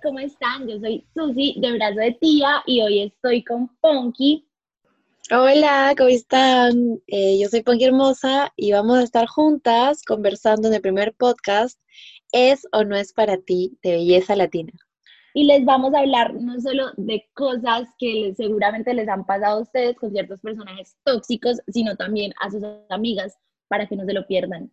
¿cómo están? Yo soy Susi de Brazo de Tía y hoy estoy con Ponky. Hola, ¿cómo están? Eh, yo soy Ponky Hermosa y vamos a estar juntas conversando en el primer podcast ¿Es o no es para ti de belleza latina? Y les vamos a hablar no solo de cosas que seguramente les han pasado a ustedes con ciertos personajes tóxicos, sino también a sus amigas para que no se lo pierdan.